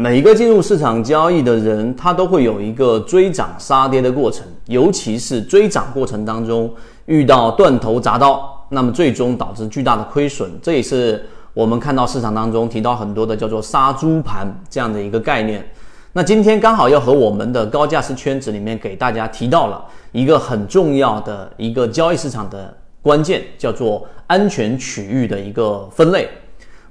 每一个进入市场交易的人，他都会有一个追涨杀跌的过程，尤其是追涨过程当中遇到断头铡刀，那么最终导致巨大的亏损。这也是我们看到市场当中提到很多的叫做杀猪盘这样的一个概念。那今天刚好要和我们的高价值圈子里面给大家提到了一个很重要的一个交易市场的关键，叫做安全区域的一个分类。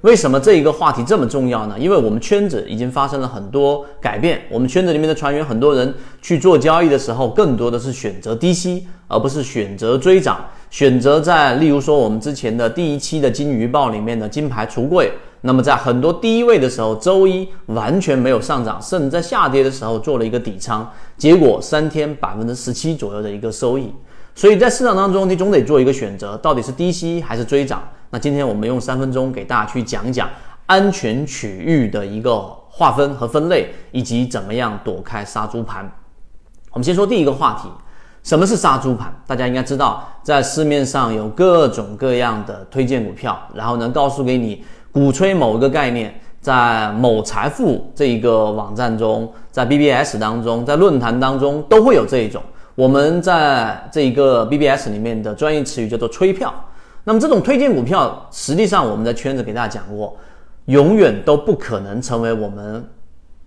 为什么这一个话题这么重要呢？因为我们圈子已经发生了很多改变。我们圈子里面的船员，很多人去做交易的时候，更多的是选择低吸，而不是选择追涨。选择在，例如说我们之前的第一期的金鱼报里面的金牌橱柜，那么在很多低位的时候，周一完全没有上涨，甚至在下跌的时候做了一个底仓，结果三天百分之十七左右的一个收益。所以在市场当中，你总得做一个选择，到底是低吸还是追涨。那今天我们用三分钟给大家去讲讲安全区域的一个划分和分类，以及怎么样躲开杀猪盘。我们先说第一个话题，什么是杀猪盘？大家应该知道，在市面上有各种各样的推荐股票，然后能告诉给你鼓吹某一个概念，在某财富这一个网站中，在 BBS 当中，在论坛当中都会有这一种。我们在这一个 BBS 里面的专业词语叫做吹票。那么这种推荐股票，实际上我们在圈子给大家讲过，永远都不可能成为我们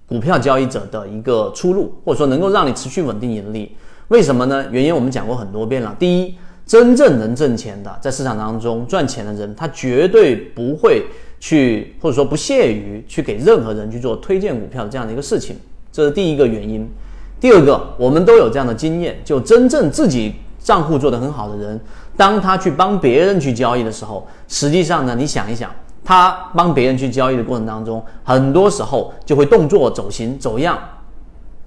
股票交易者的一个出路，或者说能够让你持续稳定盈利。为什么呢？原因我们讲过很多遍了。第一，真正能挣钱的，在市场当中赚钱的人，他绝对不会去，或者说不屑于去给任何人去做推荐股票这样的一个事情。这是第一个原因。第二个，我们都有这样的经验，就真正自己账户做得很好的人。当他去帮别人去交易的时候，实际上呢，你想一想，他帮别人去交易的过程当中，很多时候就会动作走形走样，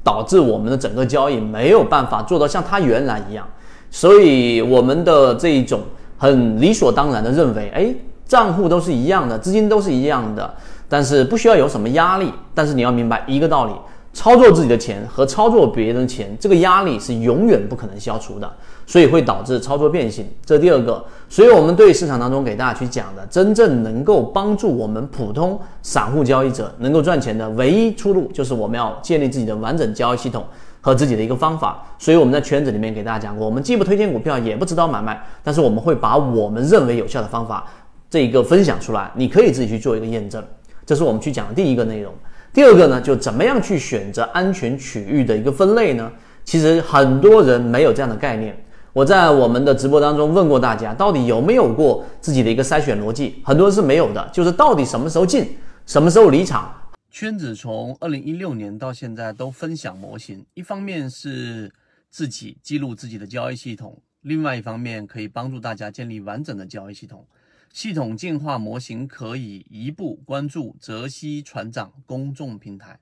导致我们的整个交易没有办法做到像他原来一样。所以我们的这一种很理所当然的认为，哎，账户都是一样的，资金都是一样的，但是不需要有什么压力。但是你要明白一个道理。操作自己的钱和操作别人的钱，这个压力是永远不可能消除的，所以会导致操作变形。这第二个，所以我们对市场当中给大家去讲的，真正能够帮助我们普通散户交易者能够赚钱的唯一出路，就是我们要建立自己的完整交易系统和自己的一个方法。所以我们在圈子里面给大家讲过，我们既不推荐股票，也不指导买卖，但是我们会把我们认为有效的方法这一个分享出来，你可以自己去做一个验证。这是我们去讲的第一个内容。第二个呢，就怎么样去选择安全区域的一个分类呢？其实很多人没有这样的概念。我在我们的直播当中问过大家，到底有没有过自己的一个筛选逻辑？很多人是没有的。就是到底什么时候进，什么时候离场？圈子从二零一六年到现在都分享模型，一方面是自己记录自己的交易系统，另外一方面可以帮助大家建立完整的交易系统。系统进化模型可以一步关注泽西船长公众平台。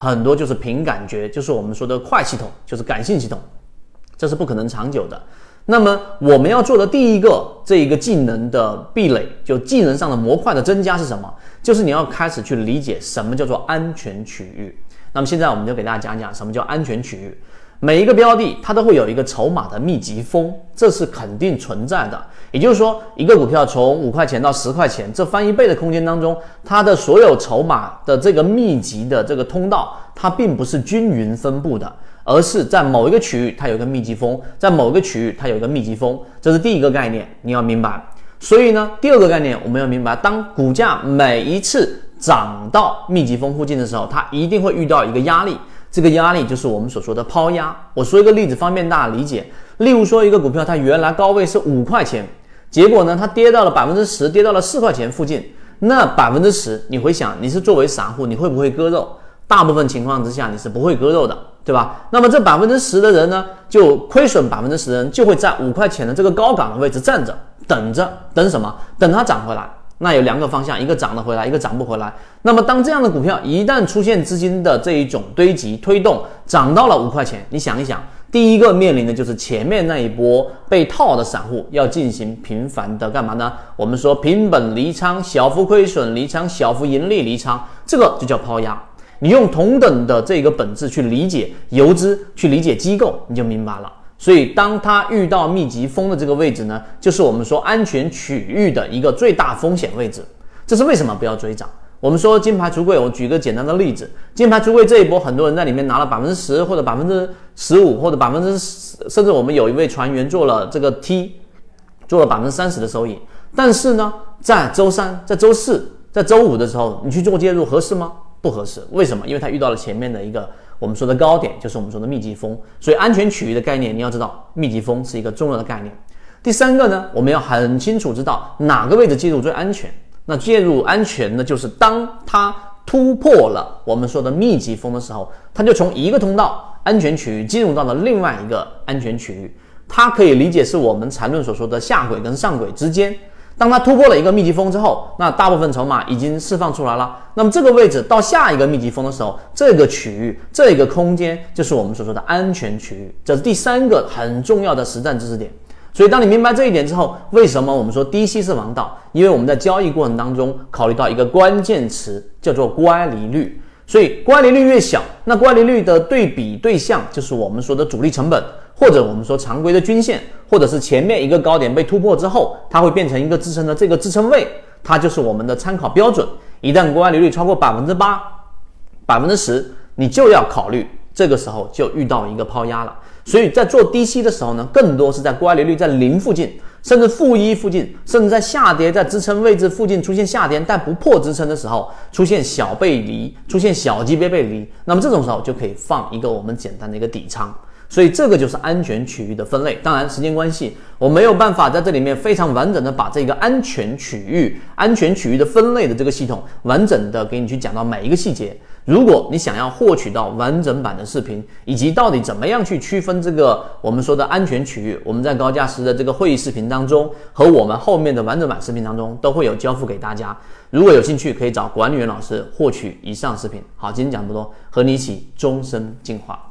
很多就是凭感觉，就是我们说的快系统，就是感性系统，这是不可能长久的。那么我们要做的第一个这一个技能的壁垒，就技能上的模块的增加是什么？就是你要开始去理解什么叫做安全区域。那么现在我们就给大家讲讲什么叫安全区域。每一个标的，它都会有一个筹码的密集峰，这是肯定存在的。也就是说，一个股票从五块钱到十块钱，这翻一倍的空间当中，它的所有筹码的这个密集的这个通道，它并不是均匀分布的，而是在某一个区域它有一个密集峰，在某一个区域它有一个密集峰，这是第一个概念，你要明白。所以呢，第二个概念我们要明白，当股价每一次涨到密集峰附近的时候，它一定会遇到一个压力。这个压力就是我们所说的抛压。我说一个例子，方便大家理解。例如说，一个股票它原来高位是五块钱，结果呢，它跌到了百分之十，跌到了四块钱附近。那百分之十，你会想，你是作为散户，你会不会割肉？大部分情况之下，你是不会割肉的，对吧？那么这百分之十的人呢，就亏损百分之十的人，就会在五块钱的这个高岗的位置站着，等着，等什么？等它涨回来。那有两个方向，一个涨得回来，一个涨不回来。那么当这样的股票一旦出现资金的这一种堆积推动，涨到了五块钱，你想一想，第一个面临的就是前面那一波被套的散户要进行频繁的干嘛呢？我们说平本离仓，小幅亏损离仓，小幅盈利离仓，这个就叫抛压。你用同等的这个本质去理解游资，去理解机构，你就明白了。所以，当它遇到密集风的这个位置呢，就是我们说安全区域的一个最大风险位置。这是为什么不要追涨？我们说金牌橱柜，我举个简单的例子，金牌橱柜这一波，很多人在里面拿了百分之十或者百分之十五或者百分之甚至我们有一位船员做了这个 T，做了百分之三十的收益。但是呢，在周三、在周四、在周五的时候，你去做介入合适吗？不合适。为什么？因为它遇到了前面的一个我们说的高点，就是我们说的密集风。所以安全区域的概念，你要知道，密集风是一个重要的概念。第三个呢，我们要很清楚知道哪个位置介入最安全。那介入安全呢，就是当它突破了我们说的密集风的时候，它就从一个通道安全区域进入到了另外一个安全区域。它可以理解是我们缠论所说的下轨跟上轨之间。当它突破了一个密集风之后，那大部分筹码已经释放出来了。那么这个位置到下一个密集风的时候，这个区域这个空间就是我们所说的安全区域。这是第三个很重要的实战知识点。所以，当你明白这一点之后，为什么我们说低吸是王道？因为我们在交易过程当中考虑到一个关键词，叫做乖离率。所以，乖离率越小，那乖离率的对比对象就是我们说的主力成本，或者我们说常规的均线，或者是前面一个高点被突破之后，它会变成一个支撑的这个支撑位，它就是我们的参考标准。一旦国外利率超过百分之八、百分之十，你就要考虑，这个时候就遇到一个抛压了。所以在做低吸的时候呢，更多是在国外利率在零附近，甚至负一附近，甚至在下跌在支撑位置附近出现下跌但不破支撑的时候，出现小背离，出现小级别背离，那么这种时候就可以放一个我们简单的一个底仓。所以这个就是安全区域的分类。当然，时间关系，我没有办法在这里面非常完整的把这个安全区域、安全区域的分类的这个系统完整的给你去讲到每一个细节。如果你想要获取到完整版的视频，以及到底怎么样去区分这个我们说的安全区域，我们在高价值的这个会议视频当中和我们后面的完整版视频当中都会有交付给大家。如果有兴趣，可以找管理员老师获取以上视频。好，今天讲这么多，和你一起终身进化。